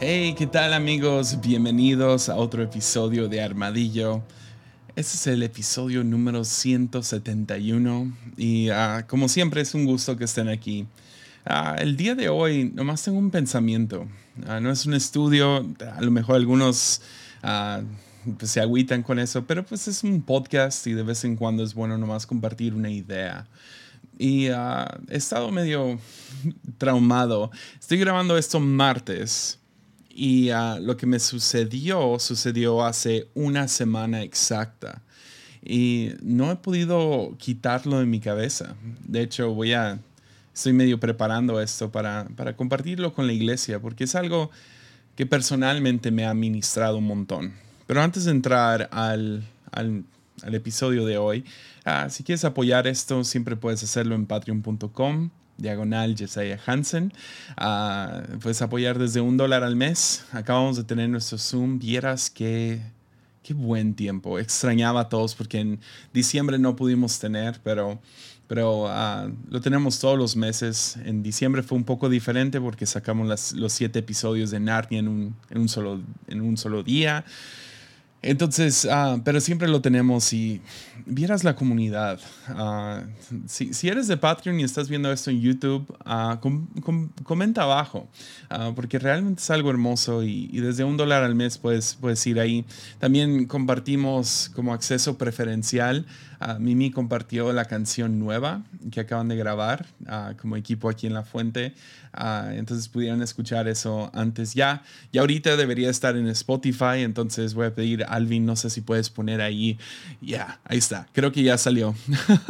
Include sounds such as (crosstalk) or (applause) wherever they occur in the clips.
Hey, ¿qué tal amigos? Bienvenidos a otro episodio de Armadillo. Este es el episodio número 171 y ah, como siempre es un gusto que estén aquí. Ah, el día de hoy nomás tengo un pensamiento. Ah, no es un estudio, a lo mejor algunos pues, se agüitan con eso, pero pues es un podcast y de vez en cuando es bueno nomás compartir una idea. Y he estado medio traumado. Estoy grabando esto martes y ah, lo que me sucedió sucedió hace una semana exacta. Y no he podido quitarlo de mi cabeza. De hecho, voy a, estoy medio preparando esto para, para compartirlo con la iglesia, porque es algo que personalmente me ha ministrado un montón. Pero antes de entrar al, al, al episodio de hoy, ah, si quieres apoyar esto, siempre puedes hacerlo en patreon.com diagonal Jesiah Hansen. Uh, puedes apoyar desde un dólar al mes. Acabamos de tener nuestro Zoom. Vieras que qué buen tiempo. Extrañaba a todos porque en diciembre no pudimos tener, pero, pero ah, lo tenemos todos los meses. En diciembre fue un poco diferente porque sacamos los siete episodios de Narnia en un, en un, solo, en un solo día. Entonces, uh, pero siempre lo tenemos y vieras la comunidad. Uh, si, eres de Patreon y estás viendo esto en YouTube, uh, com, com, comenta abajo, porque realmente es algo hermoso y, y, desde un dólar al mes puedes, puedes ir ahí. También compartimos como acceso preferencial. Mimi compartió la canción nueva que acaban de grabar como equipo aquí en La Fuente. entonces pudieron escuchar eso antes ya. Y ahorita debería estar en Spotify, entonces voy a pedir Alvin, no sé si puedes poner ahí. Ya, ahí está. Creo que ya salió.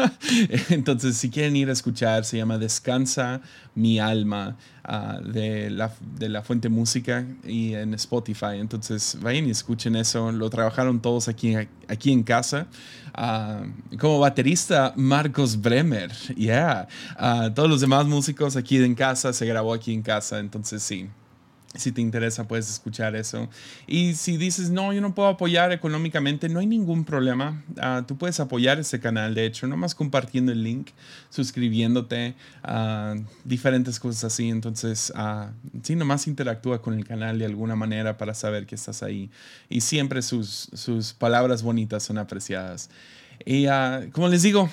(laughs) Entonces, si quieren ir a escuchar, se llama Descansa mi alma uh, de, la, de la Fuente Música y en Spotify. Entonces, vayan y escuchen eso. Lo trabajaron todos aquí, aquí en casa. Uh, como baterista, Marcos Bremer. Yeah. Uh, todos los demás músicos aquí en casa se grabó aquí en casa. Entonces, sí. Si te interesa, puedes escuchar eso. Y si dices, no, yo no puedo apoyar económicamente, no hay ningún problema. Uh, tú puedes apoyar este canal, de hecho, nomás compartiendo el link, suscribiéndote, uh, diferentes cosas así. Entonces, uh, sí, nomás interactúa con el canal de alguna manera para saber que estás ahí. Y siempre sus, sus palabras bonitas son apreciadas. Y uh, como les digo,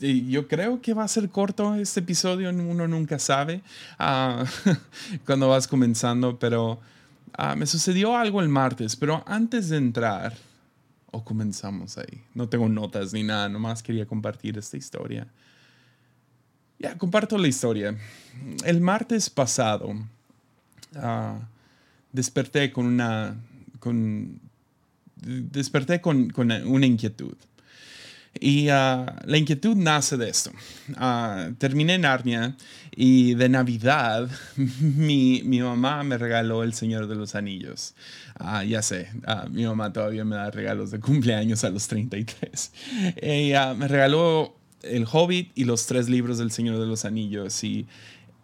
yo creo que va a ser corto este episodio, uno nunca sabe uh, (laughs) cuando vas comenzando, pero uh, me sucedió algo el martes, pero antes de entrar, o comenzamos ahí, no tengo notas ni nada, nomás quería compartir esta historia. Ya, comparto la historia. El martes pasado desperté con una... Con, desperté con, con una inquietud. Y ah, la inquietud nace de esto. Uh, terminé Narnia y de Navidad (laughs) mi, mi, mamá me regaló El Señor de los Anillos. Uh, ya sé, mi mamá todavía me da regalos de cumpleaños a los 33. Ella me regaló El Hobbit y los tres libros del Señor de los Anillos. Y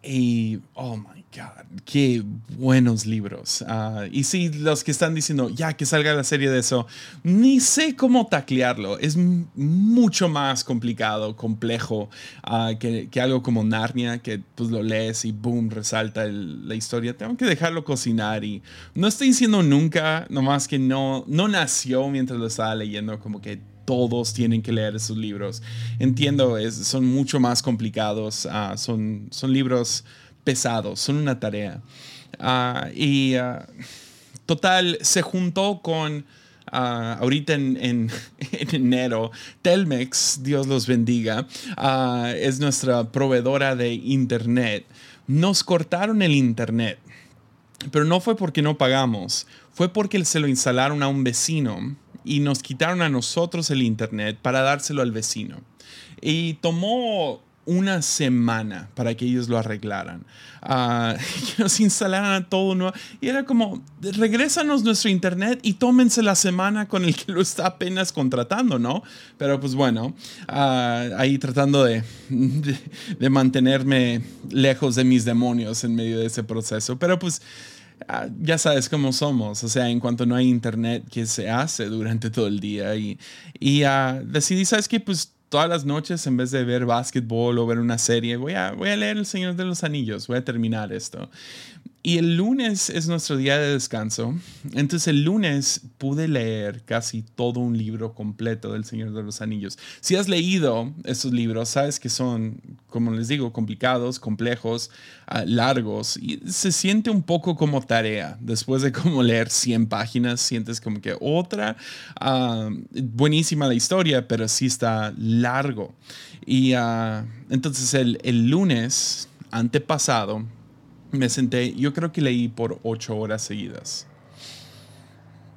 y, oh my God, qué buenos libros. Uh, y sí, los que están diciendo, ya que salga la serie de eso, ni sé cómo taclearlo. Es mucho más complicado, complejo uh, que, que, algo como Narnia, que pues lo lees y boom, resalta la historia. Tengo que dejarlo cocinar y no estoy diciendo nunca, nomás que no, no nació mientras lo estaba leyendo, como que todos tienen que leer esos libros. Entiendo, son mucho más complicados, uh, son, son libros pesados, son una tarea. Uh, y uh, total, se juntó con... ahorita en, en, (laughs) en, enero, Telmex, Dios los bendiga, es nuestra proveedora de Internet. Nos cortaron el Internet, pero no fue porque no pagamos, fue porque se lo instalaron a un vecino y nos quitaron a nosotros el internet para dárselo al vecino. Y tomó una semana para que ellos lo arreglaran, uh, (laughs) que nos instalaran todo nuevo. Y era como, regrésanos nuestro internet y tómense la semana con el que lo está apenas contratando, ¿no? Pero pues bueno, uh, ahí tratando de, de, mantenerme lejos de mis demonios en medio de ese proceso. Pero pues Ah, ya sabes cómo somos, o sea, en cuanto no hay internet, ¿qué se hace durante todo el día? Y, y uh, decidí, ¿sabes qué? Pues todas las noches, en vez de ver básquetbol o ver una serie, voy a, voy a leer El Señor de los Anillos, voy a terminar esto. Y el lunes es nuestro día de descanso. Entonces el lunes pude leer casi todo un libro completo del Señor de los Anillos. Si has leído esos libros, sabes que son, como les digo, complicados, complejos, ah, largos. Y se siente un poco como tarea. Después de como leer 100 páginas, sientes como que otra. Ah, buenísima la historia, pero sí está largo. Y ah, entonces el, el lunes antepasado me senté, yo creo que leí por ocho horas seguidas.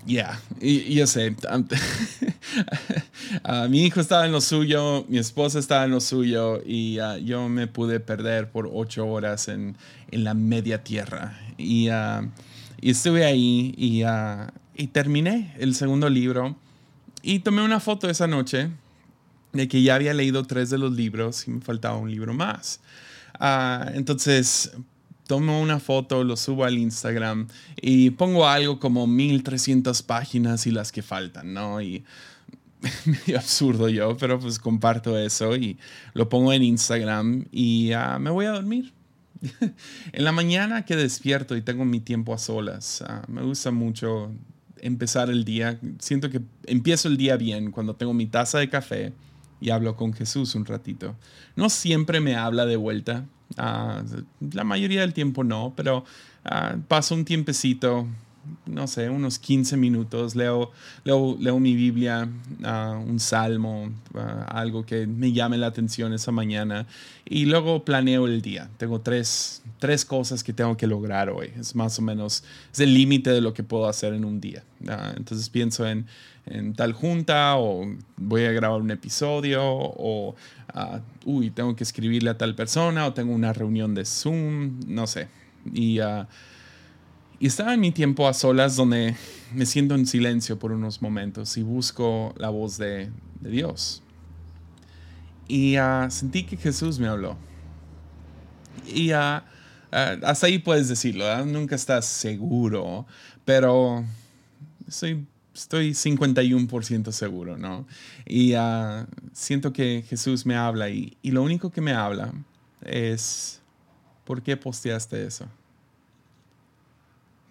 Ya, y yo sé, (laughs) ah, mi hijo estaba en lo suyo, mi esposa estaba en lo suyo y ah, yo me pude perder por ocho horas en, en la media tierra. Y, uh, y estuve ahí y, y, terminé el segundo libro y tomé una foto esa noche de que ya había leído tres de los libros y me faltaba un libro más. entonces tomo una foto, lo subo al Instagram y pongo algo como 1300 páginas y las que faltan, ¿no? Y (laughs) absurdo yo, pero pues comparto eso y lo pongo en Instagram y uh, me voy a dormir. (laughs) en la mañana que despierto y tengo mi tiempo a solas, uh, me gusta mucho empezar el día. Siento que empiezo el día bien cuando tengo mi taza de café y hablo con Jesús un ratito. No siempre me habla de vuelta, Ah, la mayoría del tiempo no, pero uh, paso un tiempecito, no sé, unos 15 minutos, leo, leo, leo mi Biblia, ah, un salmo, algo que me llame la atención esa mañana y luego planeo el día. Tengo tres, tres cosas que tengo que lograr hoy. Es más o menos, es el límite de lo que puedo hacer en un día. entonces pienso en en tal junta o voy a grabar un episodio o, uy, tengo que escribirle a tal persona o tengo una reunión de Zoom, no sé. Y, y estaba en mi tiempo a solas donde me siento en silencio por unos momentos y busco la voz de, Dios. Y uh, sentí que Jesús me habló. Y hasta ahí puedes decirlo, nunca estás seguro, pero soy estoy 51% seguro, ¿no? Y ah, siento que Jesús me habla y, lo único que me habla es, ¿por qué posteaste eso?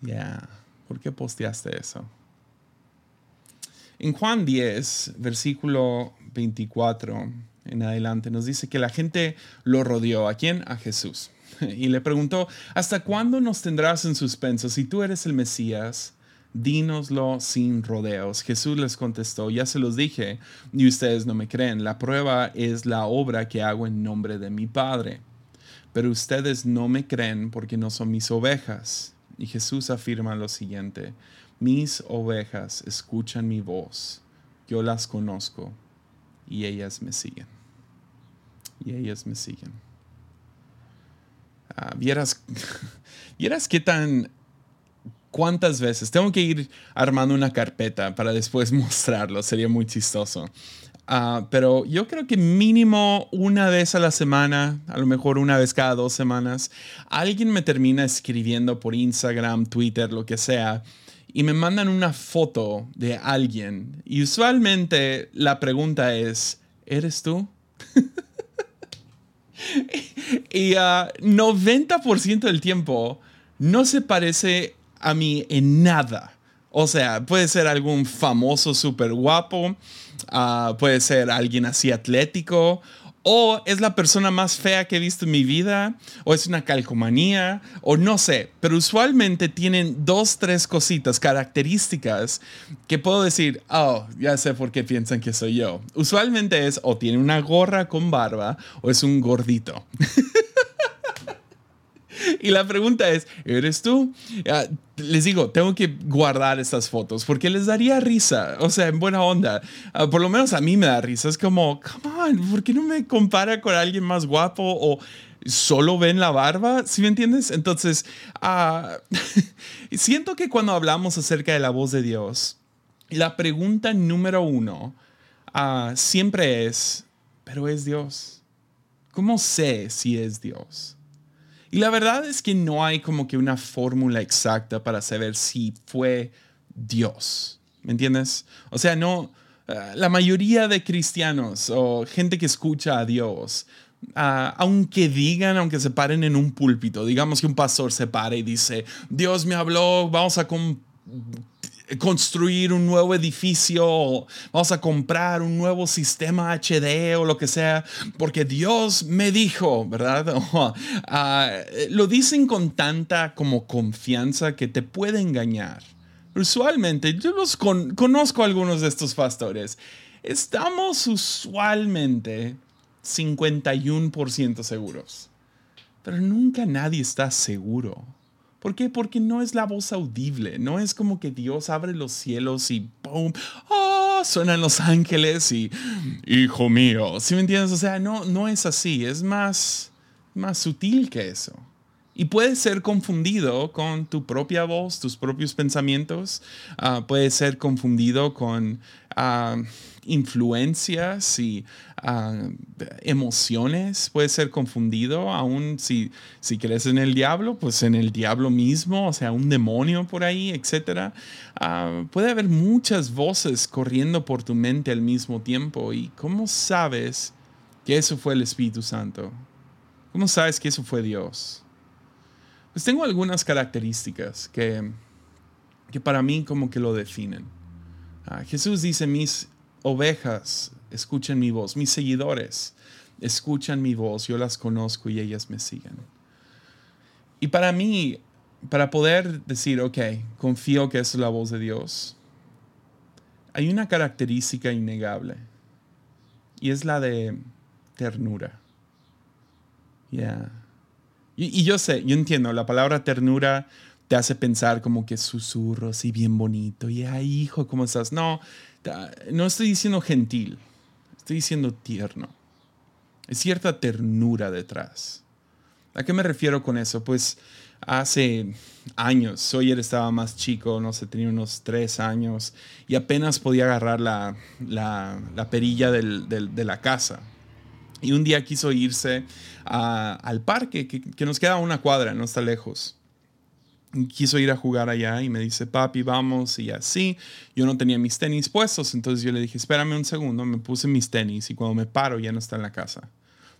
Ya, ¿por qué posteaste eso? En Juan 10, versículo 24 en adelante, nos dice que la gente lo rodeó. ¿A quién? A Jesús. (laughs) Y le preguntó, ¿hasta cuándo nos tendrás en suspenso? Si tú eres el Mesías, dínoslo sin rodeos. Jesús les contestó, ya se los dije y ustedes no me creen. La prueba es la obra que hago en nombre de mi Padre. Pero ustedes no me creen porque no son mis ovejas. Y Jesús afirma lo siguiente, mis ovejas escuchan mi voz, yo las conozco y ellas me siguen. Y ellas me siguen. Ah, vieras, (laughs) vieras qué tan ¿Cuántas veces? Tengo que ir armando una carpeta para después (laughs) mostrarlo, sería muy chistoso. Ah, pero yo creo que mínimo una vez a la semana, a lo mejor una vez cada dos semanas, alguien me termina escribiendo por Instagram, Twitter, lo que sea, y me mandan una foto de alguien. Y usualmente la pregunta es, ¿eres tú? (laughs) y 90% ah, del tiempo no se parece a mí en nada. O sea, puede ser algún famoso súper guapo, ah, puede ser alguien así atlético, o es la persona más fea que he visto en mi vida, o es una calcomanía, o no sé, pero usualmente tienen dos, tres cositas, características que puedo decir, oh, ya sé por qué piensan que soy yo. Usualmente es o tiene una gorra con barba o es un gordito. (laughs) y la pregunta es, ¿eres tú? Ah, les digo, tengo que guardar estas fotos porque les daría risa, o sea, en buena onda. Ah, por lo menos a mí me da risa. Es como, come on, ¿por qué no me compara con alguien más guapo o solo ven la barba? ¿Sí me entiendes? Entonces, uh, (laughs) siento que cuando hablamos acerca de la voz de Dios, la pregunta número uno siempre es, ¿pero es Dios? ¿Cómo sé si es Dios? Y la verdad es que no hay como que una fórmula exacta para saber si fue Dios. ¿Me entiendes? O sea, no, eh, la mayoría de cristianos o gente que escucha a Dios Ah, aunque digan, aunque se paren en un púlpito, digamos que un pastor se para y dice, Dios me habló, vamos a construir un nuevo edificio, vamos a comprar un nuevo sistema HD o lo que sea, porque Dios me dijo, ¿verdad? (laughs) Ah, lo dicen con tanta como confianza que te puede engañar. Usualmente, yo los conozco a algunos de estos pastores. Estamos usualmente 51% seguros. Pero nunca nadie está seguro. ¿Por qué? Porque no es la voz audible, no es como que Dios abre los cielos y ¡pum! ¡Oh! Suenan los ángeles y ¡Hijo mío! ¿Sí me entiendes? O sea, no, no es así, es más, más sutil que eso. Y puede ser confundido con tu propia voz, tus propios pensamientos. Ah, puede ser confundido con ah, influencias y emociones, puede ser confundido, aún si, si crees en el diablo, pues en el diablo mismo, o sea, un demonio por ahí, etc. Ah, puede haber muchas voces corriendo por tu mente al mismo tiempo. ¿Y cómo sabes que eso fue el Espíritu Santo? ¿Cómo sabes que eso fue Dios? Pues tengo algunas características que, que para mí como que lo definen. Ah, Jesús dice, mis ovejas escuchan mi voz, mis seguidores escuchan mi voz, yo las conozco y ellas me siguen. Y para mí, para poder decir, ok, confío que es la voz de Dios, hay una característica innegable y es la de ternura. Yeah. Y, y, yo sé, yo entiendo, la palabra ternura te hace pensar como que susurros y bien bonito. Y ay, hijo, ¿cómo estás? No, no estoy diciendo gentil, estoy diciendo tierno. Es cierta ternura detrás. ¿A qué me refiero con eso? Pues hace años, Sawyer estaba más chico, no sé, tenía unos tres años y apenas podía agarrar la, perilla de la casa. Y un día quiso irse al parque, que, que, nos queda una cuadra, no está lejos quiso ir a jugar allá y me dice, papi, vamos y así. Yo no tenía mis tenis puestos, entonces yo le dije, espérame un segundo, me puse mis tenis y cuando me paro ya no está en la casa.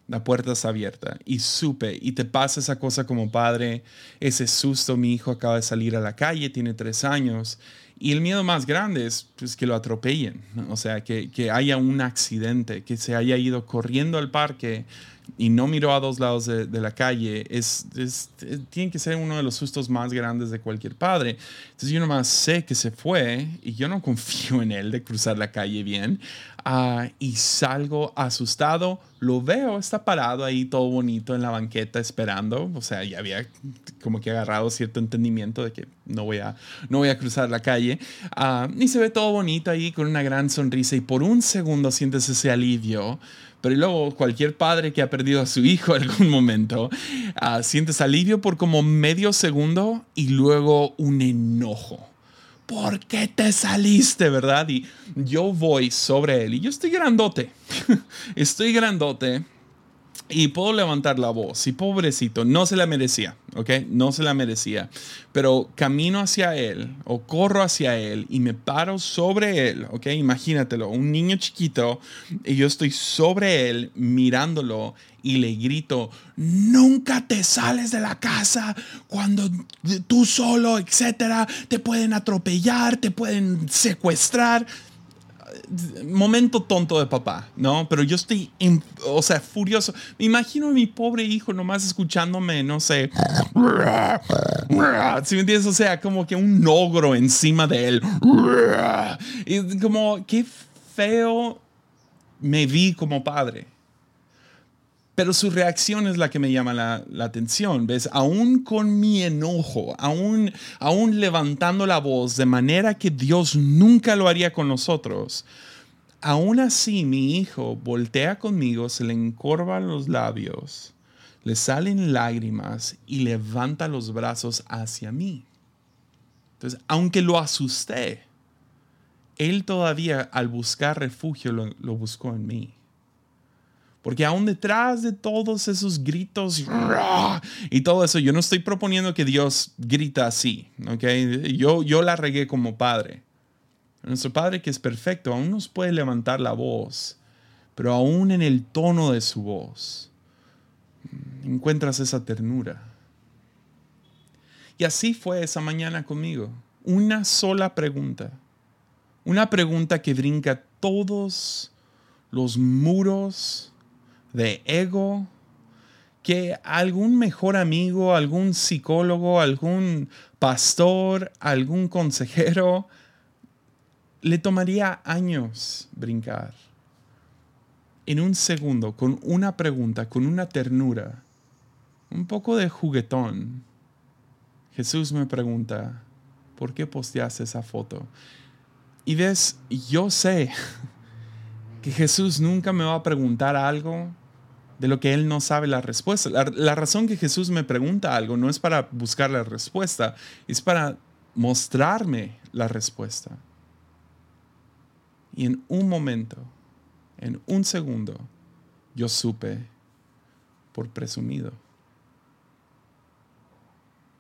La puerta está abierta y supe, y te pasa esa cosa como padre, ese susto, mi hijo acaba de salir a la calle, tiene tres años, y el miedo más grande es pues, que lo atropellen, o sea, que, que haya un accidente, que se haya ido corriendo al parque y no miró a dos lados de, la calle, es, tiene que ser uno de los sustos más grandes de cualquier padre. Entonces yo nomás sé que se fue y yo no (laughs) confío en él de cruzar la calle bien. Ah, y salgo asustado, lo veo, está parado ahí todo bonito en la banqueta esperando. O sea, ya había como que agarrado cierto entendimiento de que no voy a, no voy a cruzar la calle. Ah, y se ve todo bonito ahí con una gran sonrisa y por un segundo sientes ese alivio pero luego cualquier padre que ha perdido a su hijo en algún momento, uh, sientes alivio por como medio segundo y luego un enojo. ¿Por qué te saliste, verdad? Y yo voy sobre él y yo estoy grandote. (laughs) estoy grandote y puedo levantar la voz. Y pobrecito, no se la merecía, ¿ok? No se la merecía. Pero camino hacia él o corro hacia él y me paro sobre él, ¿ok? Imagínatelo, un niño chiquito y yo estoy sobre él mirándolo y le grito, nunca te sales de la casa cuando tú solo, etcétera, te pueden atropellar, te pueden secuestrar momento tonto de papá, ¿no? Pero yo estoy, o sea, furioso. Me imagino a mi pobre hijo nomás escuchándome, no sé. Si me entiendes? O sea, como que un ogro encima de él. Y como, qué feo me vi como padre. Pero su reacción es la que me llama la, atención, ¿ves? Aún con mi enojo, aún, aún levantando la voz de manera que Dios nunca lo haría con nosotros, aún así mi hijo voltea conmigo, se le encorvan los labios, le salen lágrimas y levanta los brazos hacia mí. Entonces, aunque lo asusté, él todavía al buscar refugio lo buscó en mí. Porque aún detrás de todos esos gritos y todo eso, yo no estoy proponiendo que Dios grita así. Yo, yo la regué como padre. Nuestro Padre que es perfecto aún nos puede levantar la voz, pero aún en el tono de su voz, encuentras esa ternura. Y así fue esa mañana conmigo. Una sola pregunta. Una pregunta que brinca todos los muros de ego que algún mejor amigo, algún psicólogo, algún pastor, algún consejero, (laughs) le tomaría años brincar. En un segundo, con una pregunta, con una ternura, un poco de juguetón, Jesús me pregunta, ¿por qué posteaste esa foto? Y ves, yo sé (laughs) que Jesús nunca me va a preguntar algo de lo que Él no sabe la respuesta. La, razón que Jesús me pregunta algo no es para buscar la respuesta, es para mostrarme la respuesta. Y en un momento, en un segundo, yo supe por presumido.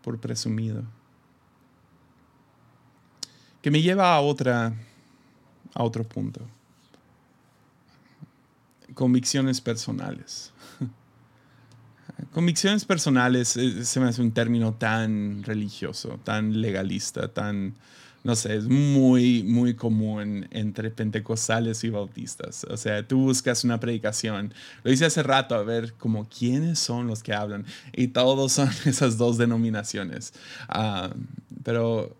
Por presumido. Que me lleva a otra a otro punto. Convicciones personales. (laughs) Convicciones personales eh, se me hace un término tan religioso, tan legalista, tan no sé, es muy, muy común entre pentecostales y bautistas. O sea, tú buscas una predicación. Lo hice hace rato, a ver como quiénes son los que hablan. Y todos son (laughs) esas dos denominaciones. Uh, pero,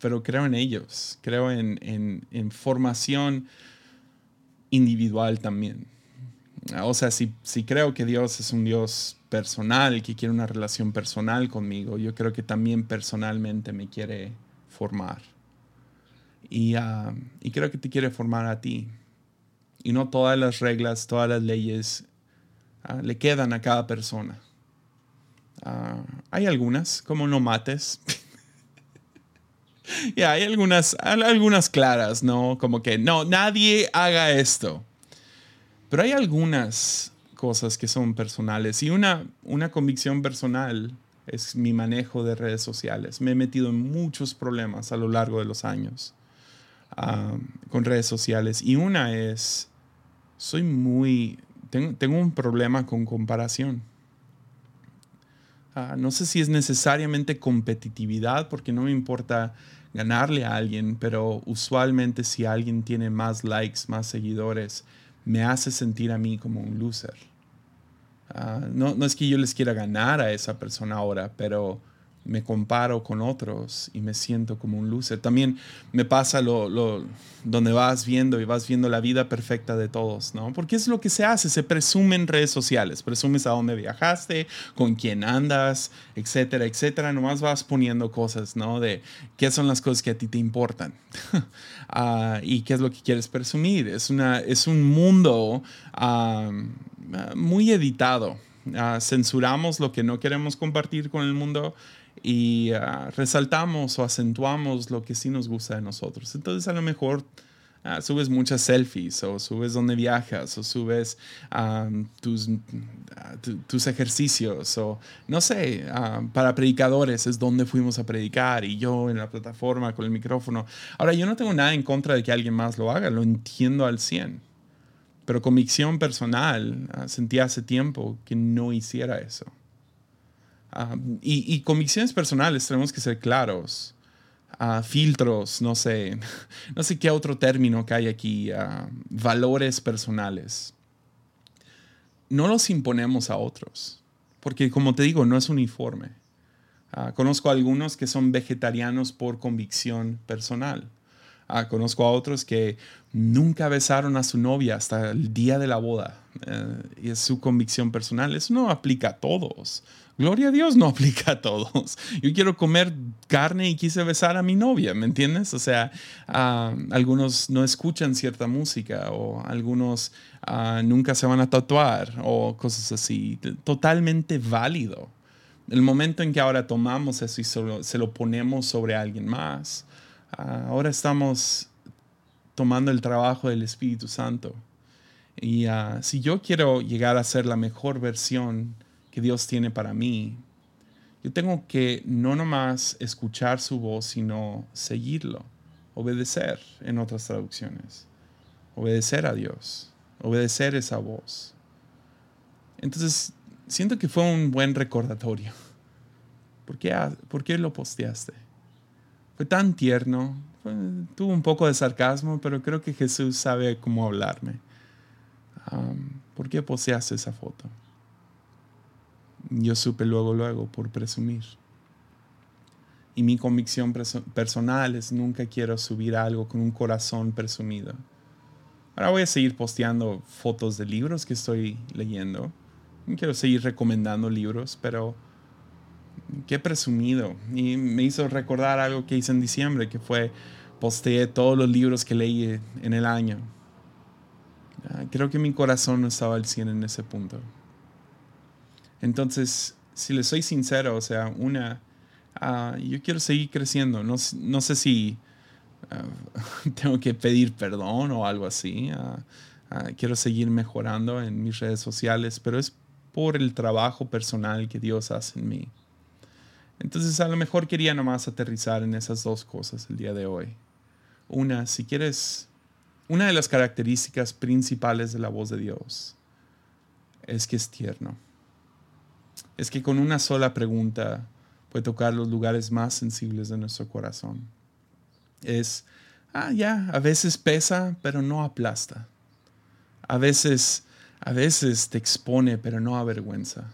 pero creo en ellos. Creo en, en, en, formación individual también. O sea, si, si creo que Dios es un Dios personal, que quiere una relación personal conmigo, yo creo que también personalmente me quiere formar. Y, ah, y, creo que te quiere formar a ti. Y no todas las reglas, todas las leyes uh, le quedan a cada persona. Uh, hay algunas, como no mates. (laughs) ya, hay algunas, algunas claras, ¿no? Como que no, nadie haga esto. Pero hay algunas cosas que son personales. Y una, una convicción personal es mi manejo de redes sociales. Me he metido en muchos problemas a lo largo de los años con redes sociales. Y una es, soy muy, tengo, un problema con comparación. Ah, no sé si es necesariamente competitividad, porque no me importa ganarle a alguien, pero usualmente si alguien tiene más likes, más seguidores, me hace sentir a mí como un loser. Ah, no, no, es que yo les quiera ganar a esa persona ahora, pero me comparo con otros y me siento como un loser. También me pasa lo, lo, donde vas viendo y vas viendo la vida perfecta de todos, ¿no? Porque es lo que se hace, se presume en redes sociales, presumes a dónde viajaste, con quién andas, etcétera, etcétera. Nomás vas poniendo cosas, ¿no? De qué son las cosas que a ti te importan uh, (laughs) y qué es lo que quieres presumir. Es, una, es un mundo muy editado. Uh, censuramos lo que no queremos compartir con el mundo y uh, resaltamos o acentuamos lo que sí nos gusta de nosotros. Entonces a lo mejor uh, subes muchas selfies o subes donde viajas o subes tus, uh, tus ejercicios o no sé, para predicadores es donde fuimos a predicar y yo en la plataforma con el micrófono. Ahora yo no tengo nada en contra de que alguien más lo haga, lo entiendo al 100. Pero convicción personal, sentí hace tiempo que no hiciera eso. Ah, y, convicciones personales tenemos que ser claros. Uh, filtros, no sé, (laughs) no sé qué otro término que hay aquí, uh, valores personales. No los imponemos a otros, porque como te digo, no es uniforme. conozco a algunos que son vegetarianos por convicción personal. conozco a otros que nunca besaron a su novia hasta el día de la boda. Eh, y es su convicción personal. Eso no aplica a todos. Gloria a Dios no (laughs) aplica a todos. Yo quiero comer carne y quise besar a mi novia, ¿me entiendes? O sea, uh, algunos no escuchan cierta música o algunos uh, nunca se van a tatuar o cosas así. Totalmente válido. El momento en que ahora tomamos eso y se lo ponemos sobre alguien más, uh, ahora estamos tomando el trabajo del Espíritu Santo. Y si yo quiero llegar a ser la mejor versión, que Dios tiene para mí, yo tengo que no nomás escuchar su voz, sino seguirlo, obedecer en otras traducciones, obedecer a Dios, obedecer esa voz. Entonces, siento que fue un buen recordatorio. ¿Por qué, ¿Por qué lo posteaste? Fue tan tierno, tuvo un poco de sarcasmo, pero creo que Jesús sabe cómo hablarme. ¿Por qué posteaste esa foto? Yo supe luego, luego, por presumir. Y mi convicción personal es nunca quiero subir algo con un corazón presumido. Ahora voy a seguir posteando fotos de libros que estoy leyendo. Quiero seguir recomendando libros, pero qué presumido. Y me hizo recordar algo que hice en diciembre, que fue posteé todos los libros que leí en el año. Ah, creo que mi corazón no estaba al 100 en ese punto. Entonces, si le soy sincero, o sea, una, ah, yo quiero seguir creciendo. No, no sé si ah, (laughs) tengo que pedir perdón o algo así. quiero seguir mejorando en mis redes sociales, pero es por el trabajo personal que Dios hace en mí. Entonces a lo mejor quería nomás aterrizar en esas dos cosas el día de hoy. Una, si quieres, una de las características principales de la voz de Dios es que es tierno. Es que con una sola pregunta puede tocar los lugares más sensibles de nuestro corazón. Es, ah, ya, a veces pesa, pero no aplasta. A veces, a veces te expone, pero no avergüenza.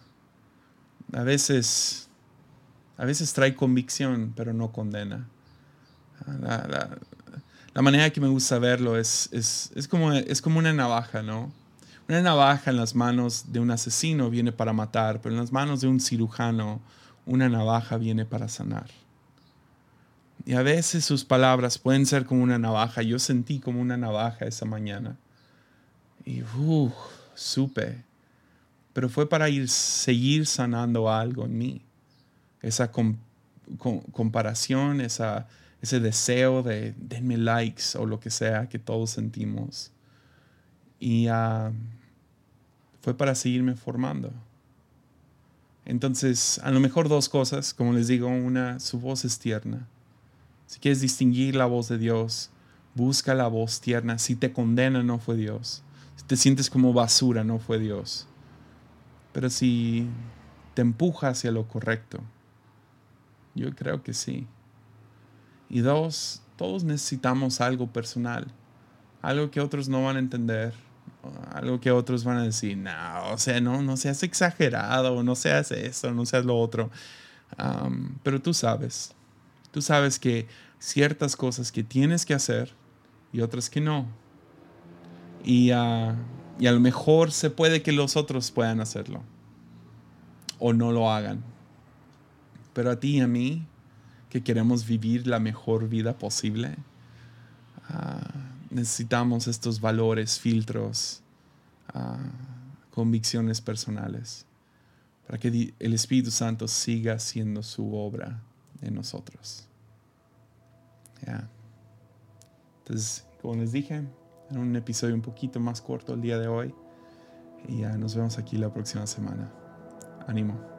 A veces a veces trae convicción, pero no condena. La, manera que me gusta verlo es, es, como, es como una navaja, ¿no? Una navaja en las manos de un asesino viene para matar, pero en las manos de un cirujano una navaja viene para sanar. Y a veces sus palabras pueden ser como una navaja. Yo sentí como una navaja esa mañana. Y uh, supe. Pero fue para ir, seguir sanando algo en mí esa comparación, ese deseo de denme likes o lo que sea que todos sentimos. Y ah, fue para seguirme formando. Entonces, a lo mejor dos cosas, como les digo, una, su voz es tierna. Si quieres distinguir la voz de Dios, busca la voz tierna. Si te condena, no fue Dios. Si te sientes como basura, no fue Dios. Pero si te empuja hacia lo correcto, yo creo que sí. Y dos, todos necesitamos algo personal, algo que otros no van a entender, algo que otros van a decir, no, o sea, no, no seas exagerado, no seas eso, no seas lo otro. pero tú sabes, tú sabes que ciertas cosas que tienes que hacer y otras que no. Y, ah, y a lo mejor se puede que los otros puedan hacerlo o no lo hagan pero a ti y a mí, que queremos vivir la mejor vida posible, ah, necesitamos estos valores, filtros, ah, convicciones personales, para que el Espíritu Santo siga haciendo su obra en nosotros. Entonces, como les dije, en un episodio un poquito más corto el día de hoy. Y ya nos vemos aquí la próxima semana. Ánimo.